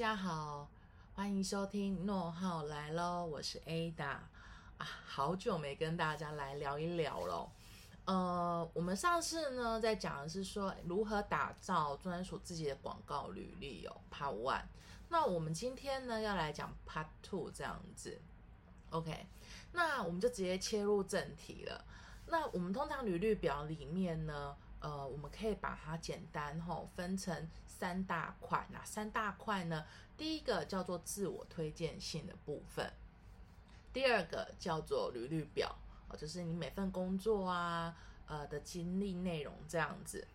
大家好，欢迎收听诺浩来喽，我是 Ada 啊，好久没跟大家来聊一聊喽。呃，我们上次呢在讲的是说如何打造专属自己的广告履历哦，Part One。那我们今天呢要来讲 Part Two 这样子，OK？那我们就直接切入正题了。那我们通常履历表里面呢？呃，我们可以把它简单哦分成三大块。哪三大块呢？第一个叫做自我推荐性的部分，第二个叫做履历表，哦，就是你每份工作啊，呃的经历内容这样子。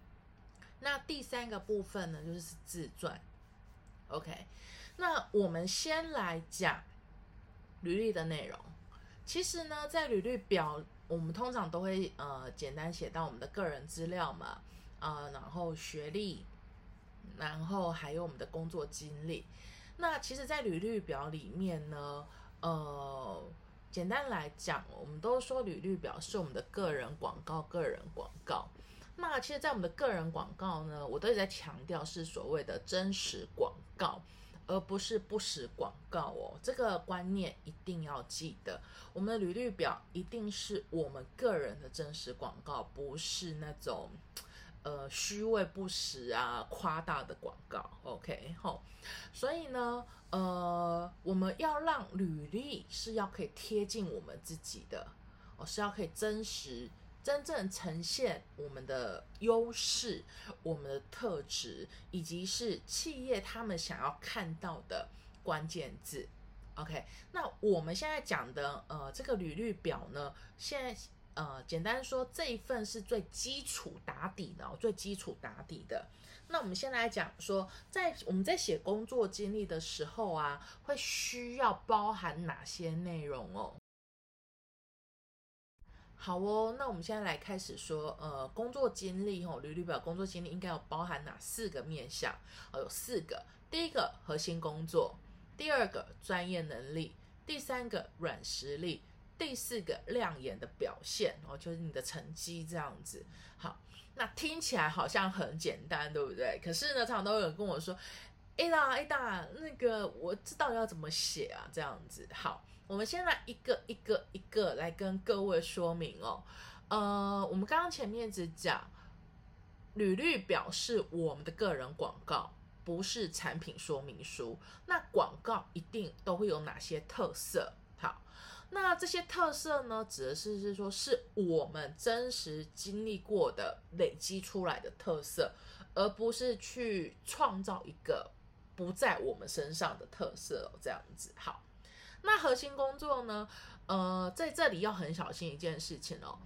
那第三个部分呢，就是自传。OK，那我们先来讲履历的内容。其实呢，在履历表。我们通常都会呃简单写到我们的个人资料嘛，啊，然后学历，然后还有我们的工作经历。那其实，在履历表里面呢，呃，简单来讲，我们都说履历表是我们的个人广告，个人广告。那其实，在我们的个人广告呢，我都在强调是所谓的真实广告。而不是不实广告哦，这个观念一定要记得。我们的履历表一定是我们个人的真实广告，不是那种呃虚伪不实啊、夸大的广告。OK，吼，所以呢，呃，我们要让履历是要可以贴近我们自己的，哦，是要可以真实。真正呈现我们的优势、我们的特质，以及是企业他们想要看到的关键字。OK，那我们现在讲的呃这个履历表呢，现在呃简单说这一份是最基础打底的，最基础打底的。那我们先来讲说，在我们在写工作经历的时候啊，会需要包含哪些内容哦？好哦，那我们现在来开始说，呃，工作经历吼，履历表工作经历应该要包含哪四个面向？哦，有四个。第一个核心工作，第二个专业能力，第三个软实力，第四个亮眼的表现哦，就是你的成绩这样子。好，那听起来好像很简单，对不对？可是呢，常常都有人跟我说。A 大 A 大，那个我知道要怎么写啊，这样子。好，我们先来一个一个一个来跟各位说明哦。呃，我们刚刚前面只讲，履历表是我们的个人广告，不是产品说明书。那广告一定都会有哪些特色？好，那这些特色呢，指的是是说，是我们真实经历过的累积出来的特色，而不是去创造一个。不在我们身上的特色哦，这样子好。那核心工作呢？呃，在这里要很小心一件事情哦，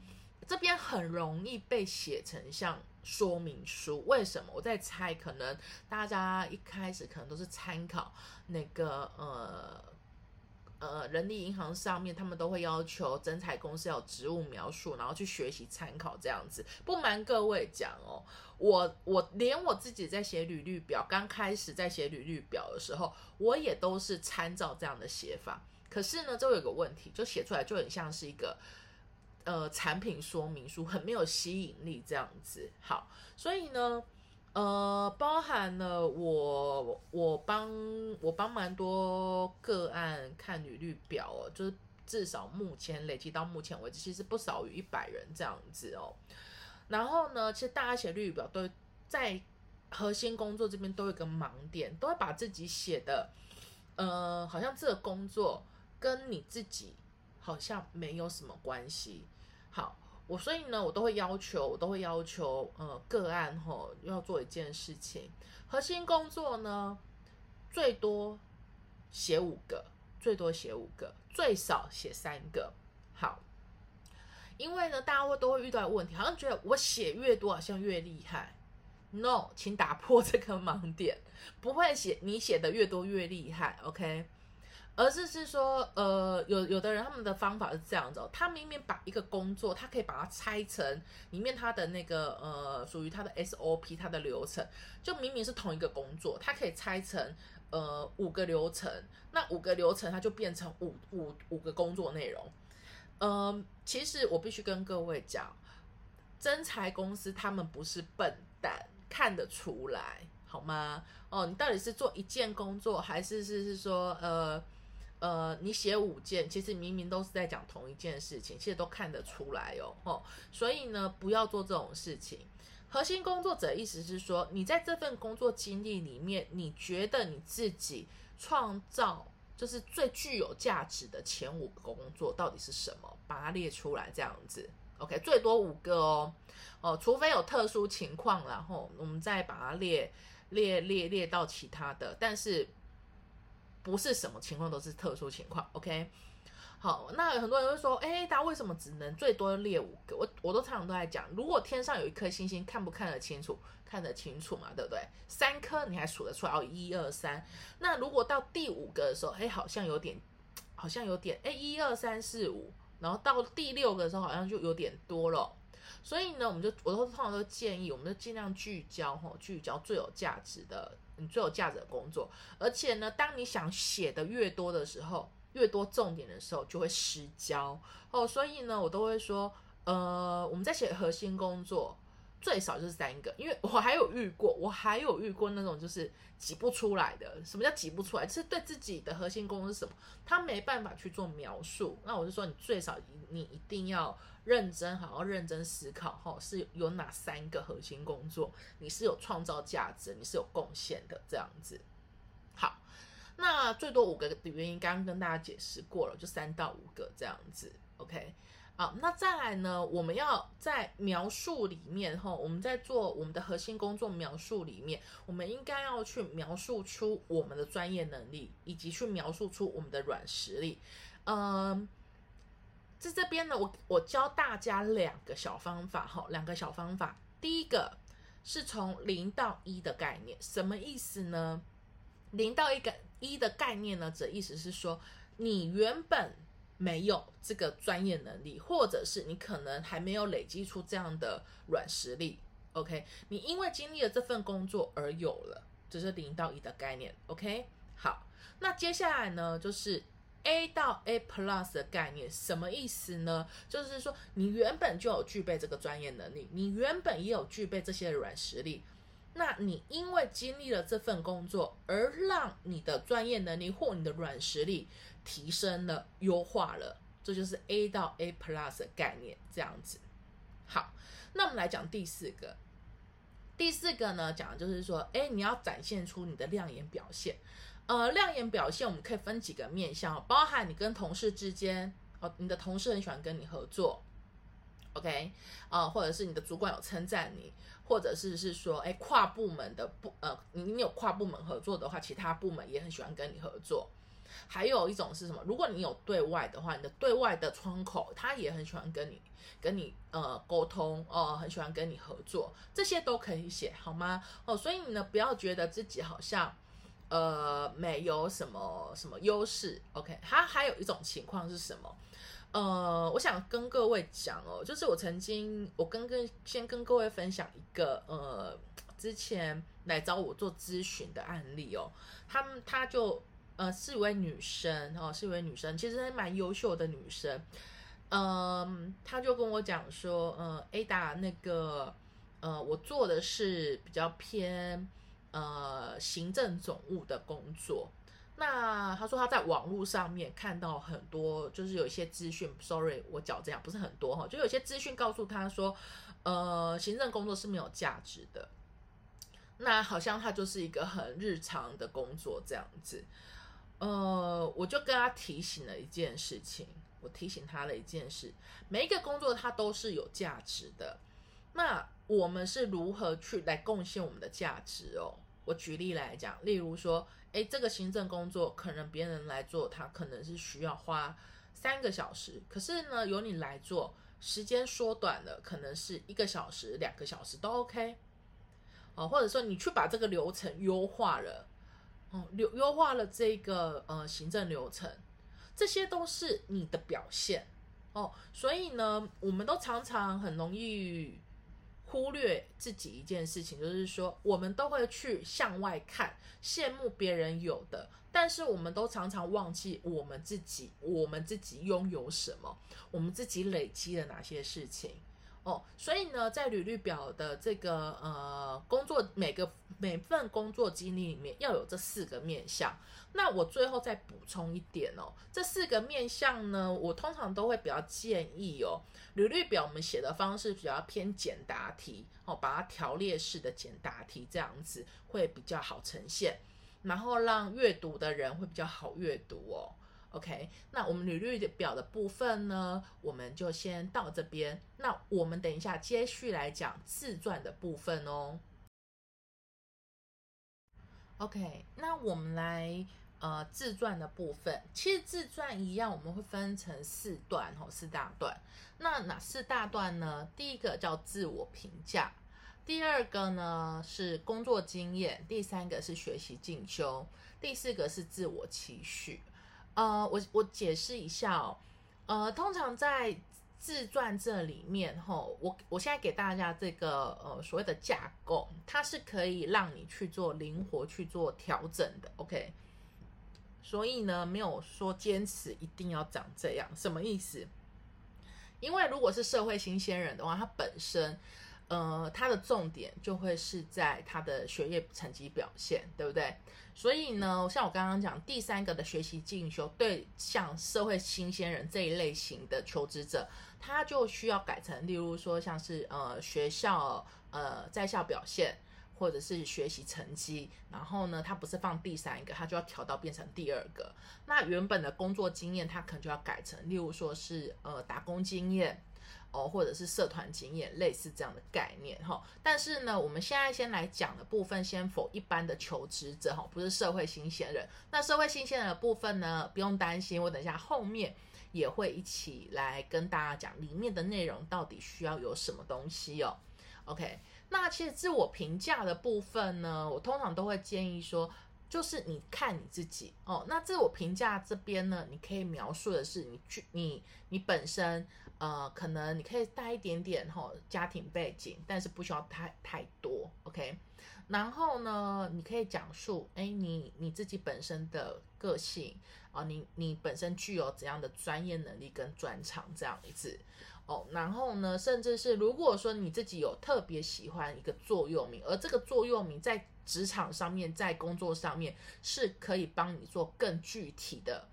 这边很容易被写成像说明书。为什么？我在猜，可能大家一开始可能都是参考那个呃。呃，人力银行上面他们都会要求征才公司要职务描述，然后去学习参考这样子。不瞒各位讲哦，我我连我自己在写履历表，刚开始在写履历表的时候，我也都是参照这样的写法。可是呢，这有个问题，就写出来就很像是一个呃产品说明书，很没有吸引力这样子。好，所以呢。呃，包含了我我帮我帮蛮多个案看履历表哦，就是至少目前累积到目前为止，其实不少于一百人这样子哦。然后呢，其实大家写履历表都在核心工作这边都有个盲点，都会把自己写的呃，好像这个工作跟你自己好像没有什么关系。好。我所以呢，我都会要求，我都会要求，呃，个案吼要做一件事情，核心工作呢，最多写五个，最多写五个，最少写三个。好，因为呢，大家会都会遇到问题，好像觉得我写越多，好像越厉害。No，请打破这个盲点，不会写，你写的越多越厉害。OK。而是是说，呃，有有的人他们的方法是这样子，他明明把一个工作，他可以把它拆成里面他的那个呃，属于他的 SOP，他的流程，就明明是同一个工作，他可以拆成呃五个流程，那五个流程它就变成五五五个工作内容。嗯，其实我必须跟各位讲，真才公司他们不是笨蛋，看得出来。好吗？哦，你到底是做一件工作，还是是是说呃呃，你写五件，其实明明都是在讲同一件事情，其实都看得出来哦。哦，所以呢，不要做这种事情。核心工作者意思是说，你在这份工作经历里面，你觉得你自己创造就是最具有价值的前五个工作到底是什么？把它列出来，这样子。OK，最多五个哦。哦，除非有特殊情况，然后我们再把它列列列列到其他的，但是不是什么情况都是特殊情况。OK。好，那很多人会说，哎，他为什么只能最多列五个？我我都常常都在讲，如果天上有一颗星星，看不看得清楚？看得清楚嘛，对不对？三颗你还数得出来？哦，一二三。那如果到第五个的时候，哎，好像有点，好像有点，哎，一二三四五。然后到第六个的时候，好像就有点多了。所以呢，我们就我都通常都建议，我们就尽量聚焦，吼，聚焦最有价值的，你最有价值的工作。而且呢，当你想写的越多的时候，越多重点的时候就会失焦哦，所以呢，我都会说，呃，我们在写核心工作最少就是三个，因为我还有遇过，我还有遇过那种就是挤不出来的。什么叫挤不出来？是对自己的核心工作是什么，他没办法去做描述。那我就说，你最少你一定要认真，好好认真思考，哈，是有哪三个核心工作，你是有创造价值，你是有贡献的，这样子。好那最多五个的原因，刚刚跟大家解释过了，就三到五个这样子，OK。好，那再来呢，我们要在描述里面哈，我们在做我们的核心工作描述里面，我们应该要去描述出我们的专业能力，以及去描述出我们的软实力。嗯，在这边呢，我我教大家两个小方法哈，两个小方法。第一个是从零到一的概念，什么意思呢？零到一个。一的概念呢，则意思是说，你原本没有这个专业能力，或者是你可能还没有累积出这样的软实力。OK，你因为经历了这份工作而有了，这是零到一的概念。OK，好，那接下来呢，就是 A 到 A Plus 的概念，什么意思呢？就是说，你原本就有具备这个专业能力，你原本也有具备这些软实力。那你因为经历了这份工作，而让你的专业能力或你的软实力提升了、优化了，这就是 A 到 A Plus 的概念，这样子。好，那我们来讲第四个。第四个呢，讲的就是说，哎，你要展现出你的亮眼表现。呃，亮眼表现我们可以分几个面向，包含你跟同事之间，哦，你的同事很喜欢跟你合作，OK，啊，或者是你的主管有称赞你。或者是是说，哎，跨部门的部，呃，你你有跨部门合作的话，其他部门也很喜欢跟你合作。还有一种是什么？如果你有对外的话，你的对外的窗口，他也很喜欢跟你跟你呃沟通，哦，很喜欢跟你合作，这些都可以写好吗？哦，所以你呢，不要觉得自己好像呃没有什么什么优势。OK，它还有一种情况是什么？呃，我想跟各位讲哦，就是我曾经，我跟跟先跟各位分享一个呃，之前来找我做咨询的案例哦，他们他就呃是一位女生哦，是一位女生，其实还蛮优秀的女生，嗯，她就跟我讲说，呃，Ada 那个呃，我做的是比较偏呃行政总务的工作。那他说他在网络上面看到很多，就是有一些资讯，sorry，我讲这样不是很多哈，就有些资讯告诉他说，呃，行政工作是没有价值的。那好像他就是一个很日常的工作这样子。呃，我就跟他提醒了一件事情，我提醒他了一件事，每一个工作它都是有价值的。那我们是如何去来贡献我们的价值哦？我举例来讲，例如说。哎，这个行政工作可能别人来做，他可能是需要花三个小时，可是呢，由你来做，时间缩短了，可能是一个小时、两个小时都 OK。哦，或者说你去把这个流程优化了，哦，优优化了这个呃行政流程，这些都是你的表现哦。所以呢，我们都常常很容易。忽略自己一件事情，就是说，我们都会去向外看，羡慕别人有的，但是我们都常常忘记我们自己，我们自己拥有什么，我们自己累积了哪些事情。哦，所以呢，在履历表的这个呃工作每个每份工作经历里面要有这四个面向。那我最后再补充一点哦，这四个面向呢，我通常都会比较建议哦，履历表我们写的方式比较偏简答题哦，把它条列式的简答题这样子会比较好呈现，然后让阅读的人会比较好阅读哦。OK，那我们履历表的部分呢，我们就先到这边。那我们等一下接续来讲自传的部分哦。OK，那我们来呃自传的部分，其实自传一样，我们会分成四段哦，四大段。那哪四大段呢？第一个叫自我评价，第二个呢是工作经验，第三个是学习进修，第四个是自我期许。呃，我我解释一下哦，呃，通常在自传这里面，吼，我我现在给大家这个呃所谓的架构，它是可以让你去做灵活去做调整的，OK？所以呢，没有说坚持一定要长这样，什么意思？因为如果是社会新鲜人的话，他本身。呃，它的重点就会是在他的学业成绩表现，对不对？所以呢，像我刚刚讲第三个的学习进修，对像社会新鲜人这一类型的求职者，他就需要改成，例如说像是呃学校呃在校表现，或者是学习成绩，然后呢，他不是放第三个，他就要调到变成第二个。那原本的工作经验，他可能就要改成，例如说是呃打工经验。哦，或者是社团经验，类似这样的概念哈。但是呢，我们现在先来讲的部分，先否一般的求职者哈，不是社会新鲜人。那社会新鲜人的部分呢，不用担心，我等一下后面也会一起来跟大家讲里面的内容到底需要有什么东西哦。OK，那其实自我评价的部分呢，我通常都会建议说，就是你看你自己哦。那自我评价这边呢，你可以描述的是你去你你本身。呃，可能你可以带一点点吼家庭背景，但是不需要太太多，OK。然后呢，你可以讲述，哎，你你自己本身的个性啊，你你本身具有怎样的专业能力跟专长这样子哦。然后呢，甚至是如果说你自己有特别喜欢一个座右铭，而这个座右铭在职场上面，在工作上面是可以帮你做更具体的。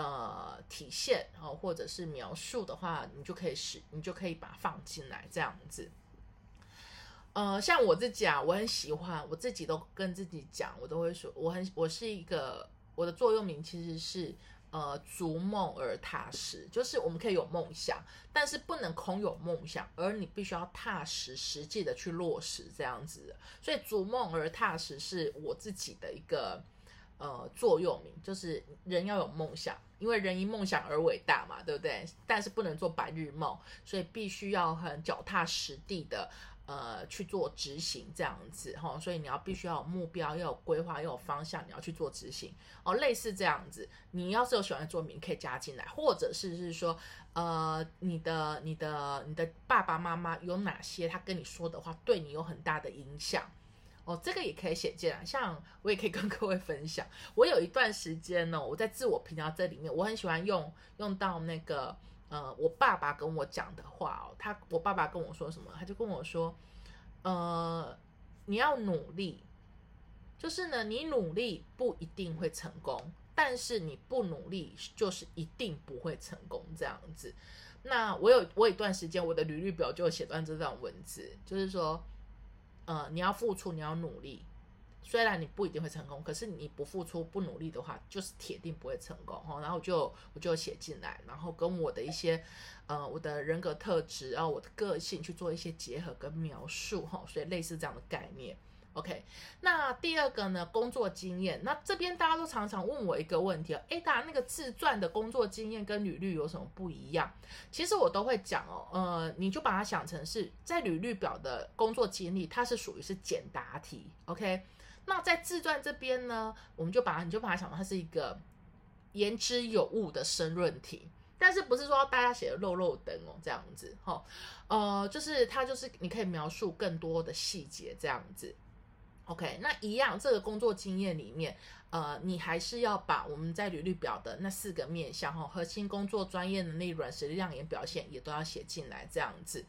呃，体现哦，或者是描述的话，你就可以使，你就可以把它放进来这样子。呃，像我自己啊，我很喜欢，我自己都跟自己讲，我都会说，我很，我是一个，我的座右铭其实是呃，逐梦而踏实，就是我们可以有梦想，但是不能空有梦想，而你必须要踏实实际的去落实这样子。所以，逐梦而踏实是我自己的一个。呃，座右铭就是人要有梦想，因为人因梦想而伟大嘛，对不对？但是不能做白日梦，所以必须要很脚踏实地的呃去做执行这样子哈。所以你要必须要有目标，要有规划，要有方向，你要去做执行哦。类似这样子，你要是有喜欢的座名可以加进来，或者是是说呃你的你的你的爸爸妈妈有哪些他跟你说的话对你有很大的影响。哦，这个也可以写进来。像我也可以跟各位分享，我有一段时间呢，我在自我评价这里面，我很喜欢用用到那个呃，我爸爸跟我讲的话哦。他我爸爸跟我说什么？他就跟我说，呃，你要努力，就是呢，你努力不一定会成功，但是你不努力就是一定不会成功这样子。那我有我有一段时间，我的履历表就写段这段文字，就是说。呃，你要付出，你要努力，虽然你不一定会成功，可是你不付出、不努力的话，就是铁定不会成功哈。然后就我就写进来，然后跟我的一些呃我的人格特质，然后我的个性去做一些结合跟描述哈。所以类似这样的概念。OK，那第二个呢？工作经验。那这边大家都常常问我一个问题哦，哎，大家那个自传的工作经验跟履历有什么不一样？其实我都会讲哦，呃，你就把它想成是在履历表的工作经历，它是属于是简答题。OK，那在自传这边呢，我们就把你就把它想成它是一个言之有物的申论题，但是不是说大家写的漏漏等哦这样子哈，呃，就是它就是你可以描述更多的细节这样子。OK，那一样，这个工作经验里面，呃，你还是要把我们在履历表的那四个面向哈，核心工作、专业能力、软实力、亮眼表现也都要写进来，这样子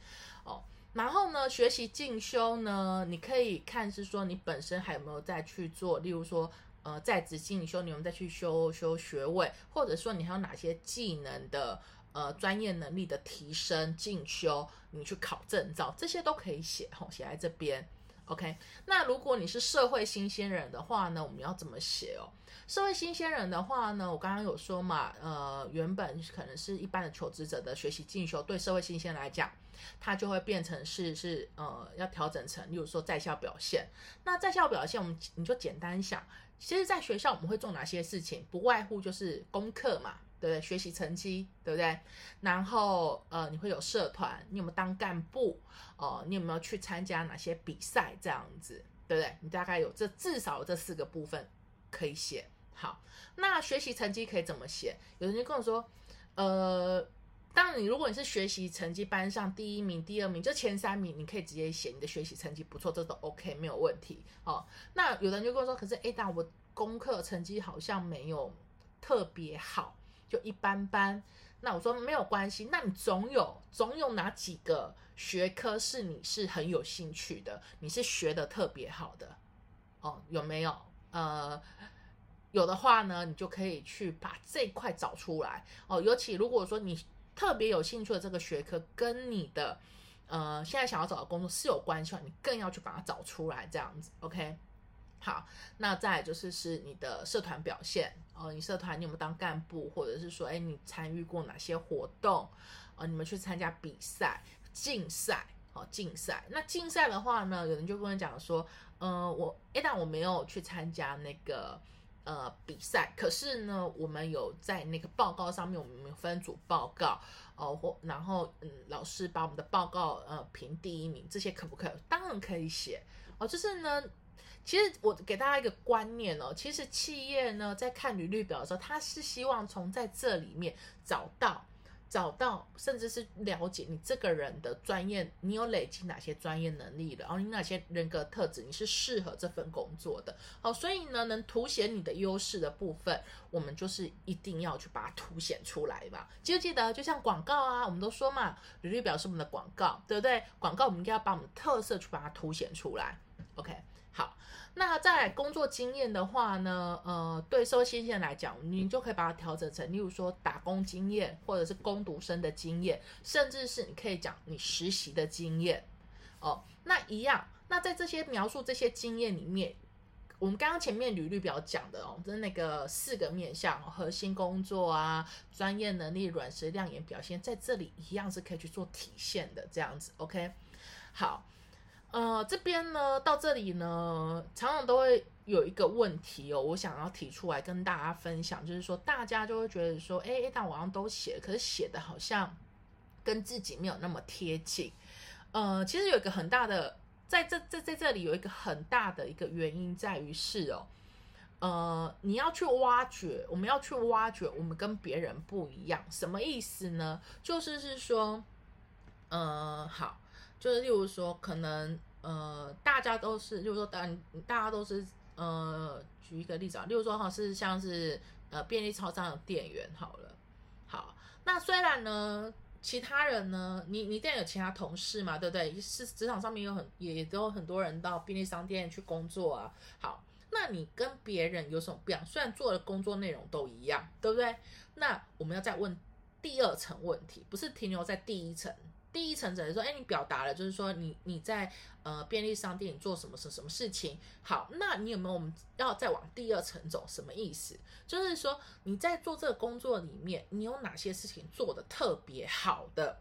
哦。然后呢，学习进修呢，你可以看是说你本身还有没有再去做，例如说，呃，在职进修，你们再去修修学位，或者说你还有哪些技能的呃专业能力的提升进修，你去考证照，这些都可以写吼，写在这边。OK，那如果你是社会新鲜人的话呢，我们要怎么写哦？社会新鲜人的话呢，我刚刚有说嘛，呃，原本可能是一般的求职者的学习进修，对社会新鲜来讲，它就会变成是是呃要调整成，例如说在校表现。那在校表现，我们你就简单想，其实在学校我们会做哪些事情？不外乎就是功课嘛。对不对？学习成绩对不对？然后呃，你会有社团，你有没有当干部？哦，你有没有去参加哪些比赛？这样子对不对？你大概有这至少这四个部分可以写。好，那学习成绩可以怎么写？有人就跟我说，呃，当你如果你是学习成绩班上第一名、第二名，就前三名，你可以直接写你的学习成绩不错，这都 OK 没有问题。哦，那有人就跟我说，可是 A 大我功课成绩好像没有特别好。就一般般，那我说没有关系，那你总有总有哪几个学科是你是很有兴趣的，你是学的特别好的哦？有没有？呃，有的话呢，你就可以去把这块找出来哦。尤其如果说你特别有兴趣的这个学科跟你的呃现在想要找的工作是有关系的话，你更要去把它找出来，这样子，OK。好，那再就是是你的社团表现哦，你社团你有没有当干部，或者是说，哎，你参与过哪些活动？呃，你们去参加比赛、竞赛，哦，竞赛。那竞赛的话呢，有人就跟我讲说，呃，我哎，但我没有去参加那个呃比赛，可是呢，我们有在那个报告上面，我们分组报告，哦，或然后嗯，老师把我们的报告呃评第一名，这些可不可以？当然可以写哦，就是呢。其实我给大家一个观念哦，其实企业呢在看履历表的时候，他是希望从在这里面找到、找到，甚至是了解你这个人的专业，你有累积哪些专业能力的，然后你哪些人格特质，你是适合这份工作的。好，所以呢，能凸显你的优势的部分，我们就是一定要去把它凸显出来吧。记不记得？就像广告啊，我们都说嘛，履历表是我们的广告，对不对？广告我们应该要把我们的特色去把它凸显出来。OK。好，那在工作经验的话呢，呃，对社会新鲜来讲，你就可以把它调整成，例如说打工经验，或者是工读生的经验，甚至是你可以讲你实习的经验，哦，那一样。那在这些描述这些经验里面，我们刚刚前面履历表讲的哦，就是那个四个面向，核心工作啊，专业能力、软实力亮眼表现，在这里一样是可以去做体现的，这样子，OK，好。呃，这边呢，到这里呢，常常都会有一个问题哦，我想要提出来跟大家分享，就是说，大家就会觉得说，哎，但我好像都写，可是写的好像跟自己没有那么贴近。呃，其实有一个很大的，在这在在这里有一个很大的一个原因在于是哦，呃，你要去挖掘，我们要去挖掘我们跟别人不一样，什么意思呢？就是是说，嗯，好。就是例如说，可能呃，大家都是，例如说，当大家都是呃，举一个例子啊，例如说哈，是像是呃，便利超商的店员好了，好，那虽然呢，其他人呢，你你店有其他同事嘛，对不对？是职场上面有很也都有很多人到便利商店去工作啊，好，那你跟别人有什么不一样？虽然做的工作内容都一样，对不对？那我们要再问第二层问题，不是停留在第一层。第一层只是说，哎，你表达了，就是说你你在呃便利商店做什么什什么事情？好，那你有没有我们要再往第二层走？什么意思？就是说你在做这个工作里面，你有哪些事情做的特别好的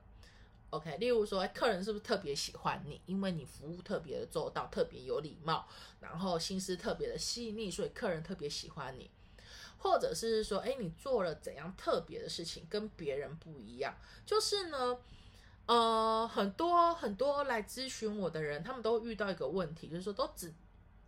？OK，例如说，客人是不是特别喜欢你？因为你服务特别的周到，特别有礼貌，然后心思特别的细腻，所以客人特别喜欢你。或者是说，哎，你做了怎样特别的事情，跟别人不一样？就是呢。呃，很多很多来咨询我的人，他们都遇到一个问题，就是说都只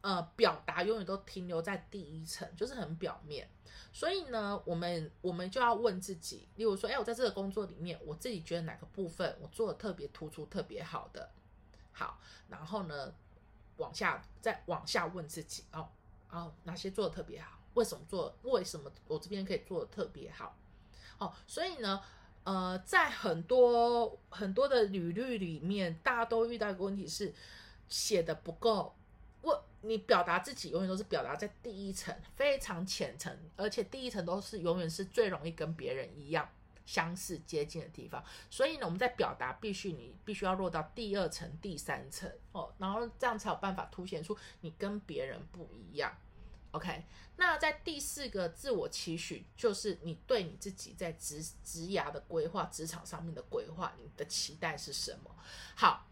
呃表达永远都停留在第一层，就是很表面。所以呢，我们我们就要问自己，例如说，哎，我在这个工作里面，我自己觉得哪个部分我做的特别突出、特别好的，好，然后呢，往下再往下问自己哦哦，哪些做的特别好？为什么做？为什么我这边可以做的特别好？哦，所以呢，呃，在很多很多的履历里面，大家都遇到一个问题是写的不够。我你表达自己永远都是表达在第一层，非常浅层，而且第一层都是永远是最容易跟别人一样相似接近的地方。所以呢，我们在表达必须你必须要落到第二层、第三层哦，然后这样才有办法凸显出你跟别人不一样。OK，那在第四个自我期许，就是你对你自己在职职涯的规划、职场上面的规划，你的期待是什么？好，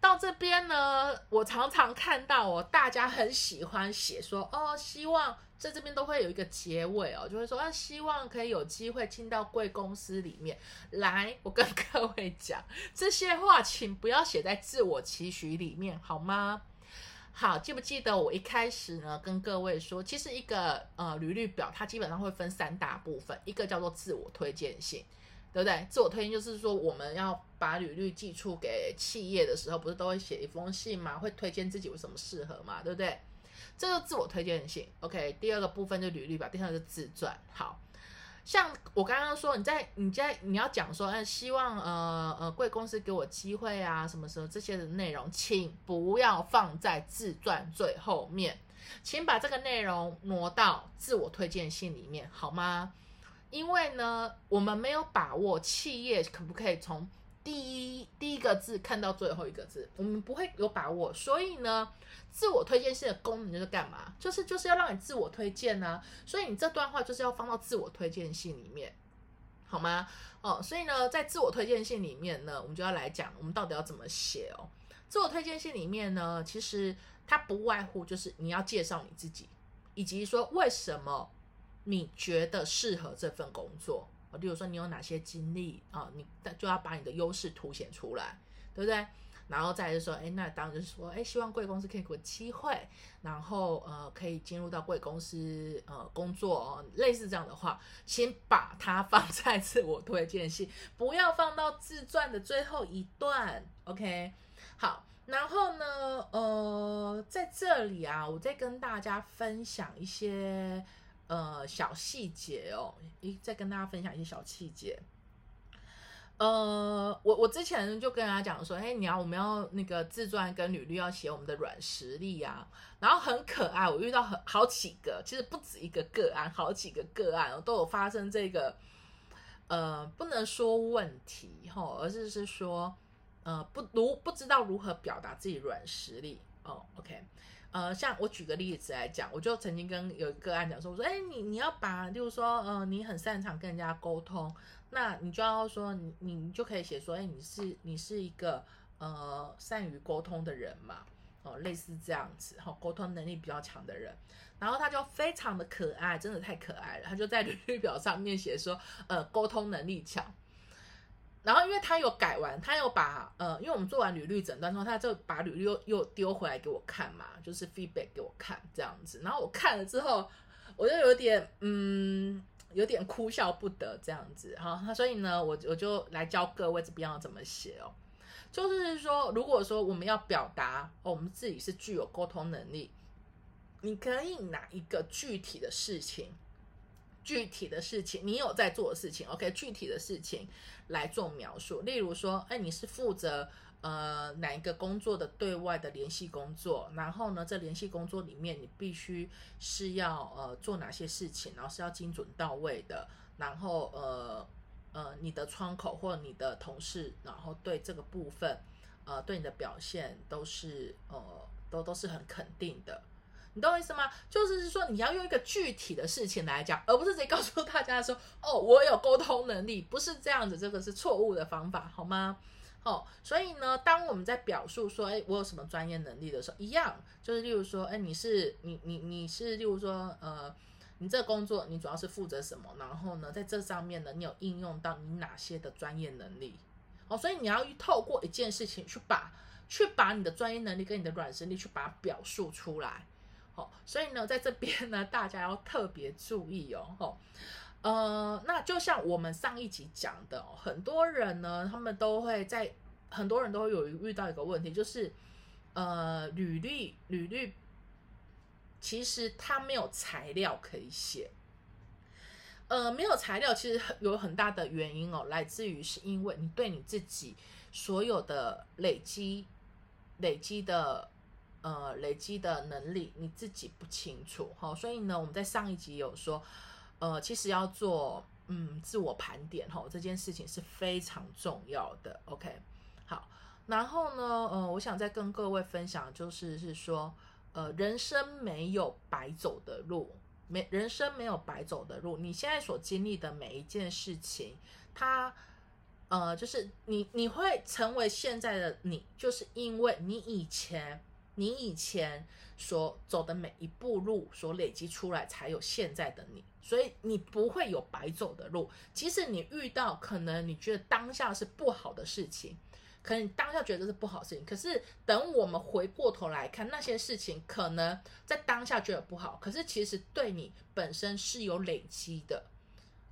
到这边呢，我常常看到哦，大家很喜欢写说哦，希望在这边都会有一个结尾哦，就会说啊，希望可以有机会进到贵公司里面来。我跟各位讲，这些话请不要写在自我期许里面，好吗？好，记不记得我一开始呢跟各位说，其实一个呃履历表它基本上会分三大部分，一个叫做自我推荐信，对不对？自我推荐就是说我们要把履历寄出给企业的时候，不是都会写一封信吗？会推荐自己为什么适合嘛，对不对？这就自我推荐信。OK，第二个部分就履历表，第三个是自传。好。像我刚刚说，你在你在你要讲说，哎，希望呃呃贵公司给我机会啊，什么时候这些的内容，请不要放在自传最后面，请把这个内容挪到自我推荐信里面，好吗？因为呢，我们没有把握企业可不可以从。第一第一个字看到最后一个字，我们不会有把握，所以呢，自我推荐信的功能就是干嘛？就是就是要让你自我推荐呢，所以你这段话就是要放到自我推荐信里面，好吗？哦，所以呢，在自我推荐信里面呢，我们就要来讲，我们到底要怎么写哦？自我推荐信里面呢，其实它不外乎就是你要介绍你自己，以及说为什么你觉得适合这份工作。例如说你有哪些经历啊？你就要把你的优势凸显出来，对不对？然后再就说，哎，那当然就是说，哎，希望贵公司可以给我机会，然后呃，可以进入到贵公司呃工作，类似这样的话，先把它放在自我推荐信，不要放到自传的最后一段。OK，好，然后呢，呃，在这里啊，我再跟大家分享一些。呃，小细节哦，一再跟大家分享一些小细节。呃，我我之前就跟大家讲说，哎，你要我们要那个自传跟履历要写我们的软实力啊，然后很可爱，我遇到很好几个，其实不止一个个案，好几个个案都有发生这个，呃，不能说问题哈，而是是说，呃，不如不知道如何表达自己软实力哦，OK。呃，像我举个例子来讲，我就曾经跟有一个案讲说，我说，哎，你你要把，就是说，呃，你很擅长跟人家沟通，那你就要说，你你就可以写说，哎，你是你是一个呃善于沟通的人嘛，哦，类似这样子，哈，沟通能力比较强的人，然后他就非常的可爱，真的太可爱了，他就在履历表上面写说，呃，沟通能力强。然后，因为他有改完，他有把呃，因为我们做完履历诊断之后，他就把履历又又丢回来给我看嘛，就是 feedback 给我看这样子。然后我看了之后，我就有点嗯，有点哭笑不得这样子。哈，那所以呢，我我就来教各位这边要怎么写哦。就是说，如果说我们要表达哦，我们自己是具有沟通能力，你可以拿一个具体的事情。具体的事情，你有在做的事情，OK？具体的事情来做描述，例如说，哎，你是负责呃哪一个工作的对外的联系工作，然后呢，这联系工作里面你必须是要呃做哪些事情，然后是要精准到位的，然后呃呃你的窗口或你的同事，然后对这个部分呃对你的表现都是呃都都是很肯定的。你懂我意思吗？就是说，你要用一个具体的事情来讲，而不是直接告诉大家说：“哦，我有沟通能力。”不是这样子，这个是错误的方法，好吗？哦，所以呢，当我们在表述说：“哎，我有什么专业能力的时候，一样就是，例如说，哎，你是你你你是，例如说，呃，你这工作你主要是负责什么？然后呢，在这上面呢，你有应用到你哪些的专业能力？哦，所以你要透过一件事情去把去把你的专业能力跟你的软实力去把它表述出来。好，所以呢，在这边呢，大家要特别注意哦。吼，呃，那就像我们上一集讲的，哦很多人呢，他们都会在，很多人都会有遇到一个问题，就是，呃，履历履历其实他没有材料可以写。呃，没有材料，其实很有很大的原因哦，来自于是因为你对你自己所有的累积、累积的呃累积的能力，你自己不清楚哈。所以呢，我们在上一集有说，呃，其实要做嗯自我盘点哈，这件事情是非常重要的。OK，好，然后呢，呃，我想再跟各位分享，就是是说，呃，人生没有白走的路。没人生没有白走的路，你现在所经历的每一件事情，它，呃，就是你你会成为现在的你，就是因为你以前你以前所走的每一步路所累积出来，才有现在的你，所以你不会有白走的路。即使你遇到可能你觉得当下是不好的事情。可能当下觉得是不好事情，可是等我们回过头来看那些事情，可能在当下觉得不好，可是其实对你本身是有累积的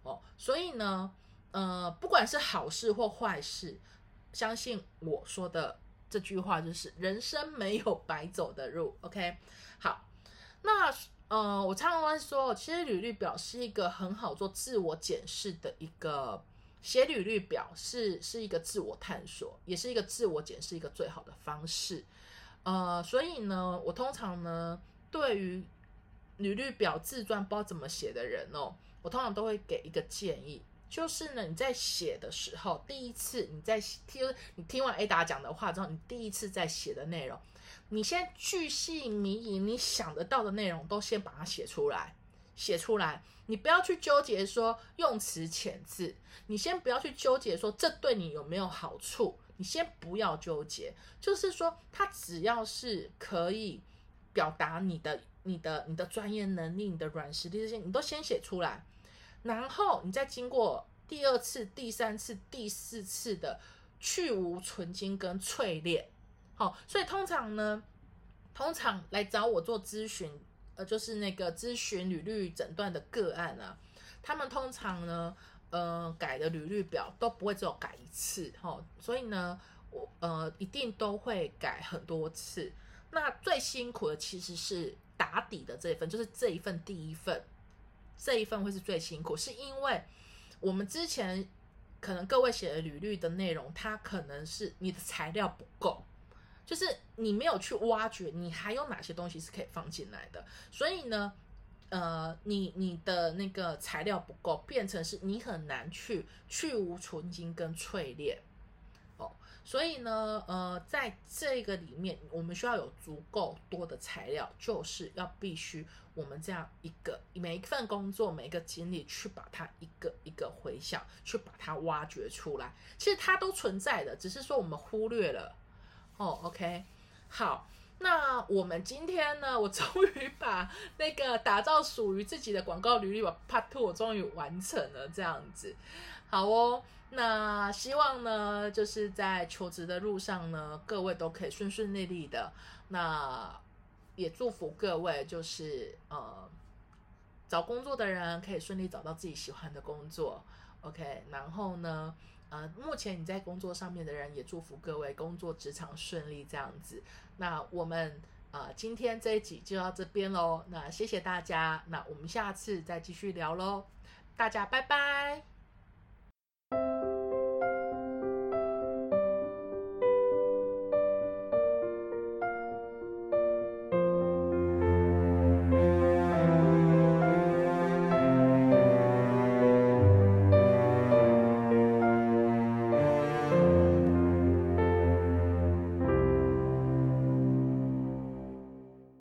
哦。所以呢，呃，不管是好事或坏事，相信我说的这句话就是人生没有白走的路。OK，好，那呃，我常常会说，其实履历表是一个很好做自我检视的一个。写履历表是是一个自我探索，也是一个自我检视一个最好的方式。呃，所以呢，我通常呢，对于履历表自传不知道怎么写的人哦，我通常都会给一个建议，就是呢，你在写的时候，第一次你在听你听完 A 达讲的话之后，你第一次在写的内容，你先巨细靡遗，你想得到的内容都先把它写出来。写出来，你不要去纠结说用词遣字，你先不要去纠结说这对你有没有好处，你先不要纠结，就是说它只要是可以表达你的、你的、你的专业能力、你的软实力这些，你都先写出来，然后你再经过第二次、第三次、第四次的去无存精跟淬炼，好，所以通常呢，通常来找我做咨询。呃就是那个咨询履历诊断的个案啊，他们通常呢，呃，改的履历表都不会只有改一次哈，所以呢，我呃一定都会改很多次。那最辛苦的其实是打底的这一份，就是这一份第一份，这一份会是最辛苦，是因为我们之前可能各位写的履历的内容，它可能是你的材料不够。就是你没有去挖掘，你还有哪些东西是可以放进来的？所以呢，呃，你你的那个材料不够，变成是你很难去去无存精跟淬炼。所以呢，呃，在这个里面，我们需要有足够多的材料，就是要必须我们这样一个每一份工作每一个经历去把它一个一个回想，去把它挖掘出来。其实它都存在的，只是说我们忽略了。哦，OK，好，那我们今天呢，我终于把那个打造属于自己的广告履历，我 Part Two 我终于完成了，这样子，好哦，那希望呢，就是在求职的路上呢，各位都可以顺顺利利的，那也祝福各位，就是呃，找工作的人可以顺利找到自己喜欢的工作，OK，然后呢。呃目前你在工作上面的人也祝福各位工作职场顺利这样子。那我们呃今天这一集就到这边喽那谢谢大家那我们下次再继续聊喽大家拜拜。